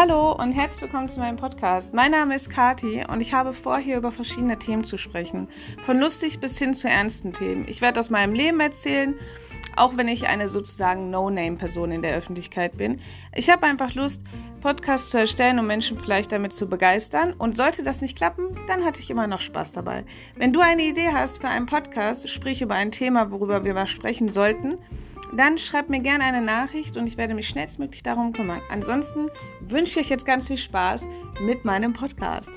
Hallo und herzlich willkommen zu meinem Podcast. Mein Name ist Kati und ich habe vor, hier über verschiedene Themen zu sprechen. Von lustig bis hin zu ernsten Themen. Ich werde aus meinem Leben erzählen, auch wenn ich eine sozusagen No-Name-Person in der Öffentlichkeit bin. Ich habe einfach Lust, Podcasts zu erstellen, um Menschen vielleicht damit zu begeistern. Und sollte das nicht klappen, dann hatte ich immer noch Spaß dabei. Wenn du eine Idee hast für einen Podcast, sprich über ein Thema, worüber wir was sprechen sollten, dann schreibt mir gerne eine Nachricht und ich werde mich schnellstmöglich darum kümmern. Ansonsten wünsche ich euch jetzt ganz viel Spaß mit meinem Podcast.